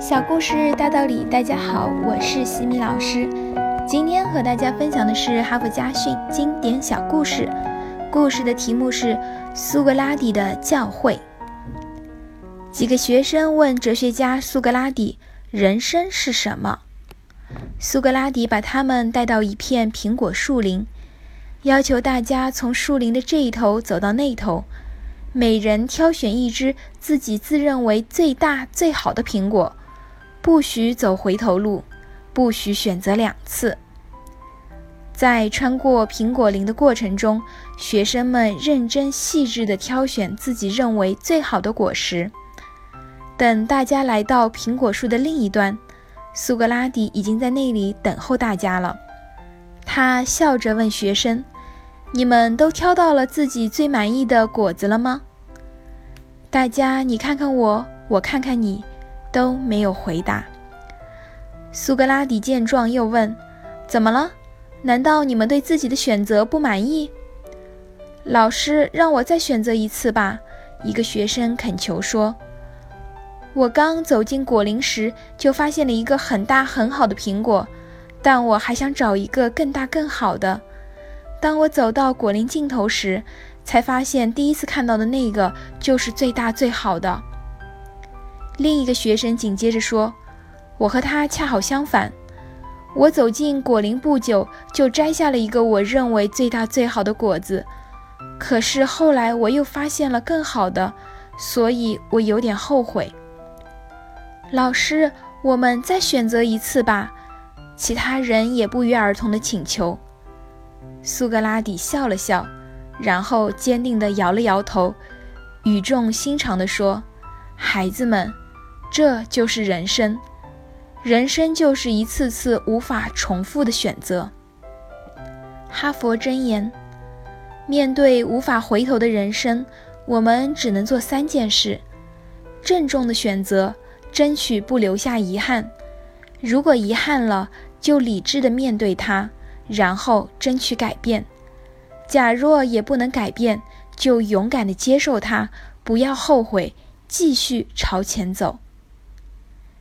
小故事大道理，大家好，我是西米老师。今天和大家分享的是哈佛家训经典小故事，故事的题目是苏格拉底的教诲。几个学生问哲学家苏格拉底：“人生是什么？”苏格拉底把他们带到一片苹果树林，要求大家从树林的这一头走到那头，每人挑选一只自己自认为最大最好的苹果。不许走回头路，不许选择两次。在穿过苹果林的过程中，学生们认真细致地挑选自己认为最好的果实。等大家来到苹果树的另一端，苏格拉底已经在那里等候大家了。他笑着问学生：“你们都挑到了自己最满意的果子了吗？”大家，你看看我，我看看你。都没有回答。苏格拉底见状，又问：“怎么了？难道你们对自己的选择不满意？”老师让我再选择一次吧。一个学生恳求说：“我刚走进果林时，就发现了一个很大很好的苹果，但我还想找一个更大更好的。当我走到果林尽头时，才发现第一次看到的那个就是最大最好的。”另一个学生紧接着说：“我和他恰好相反，我走进果林不久，就摘下了一个我认为最大最好的果子。可是后来我又发现了更好的，所以我有点后悔。”老师，我们再选择一次吧。其他人也不约而同的请求。苏格拉底笑了笑，然后坚定地摇了摇头，语重心长地说：“孩子们。”这就是人生，人生就是一次次无法重复的选择。哈佛箴言：面对无法回头的人生，我们只能做三件事：郑重的选择，争取不留下遗憾；如果遗憾了，就理智的面对它，然后争取改变；假若也不能改变，就勇敢的接受它，不要后悔，继续朝前走。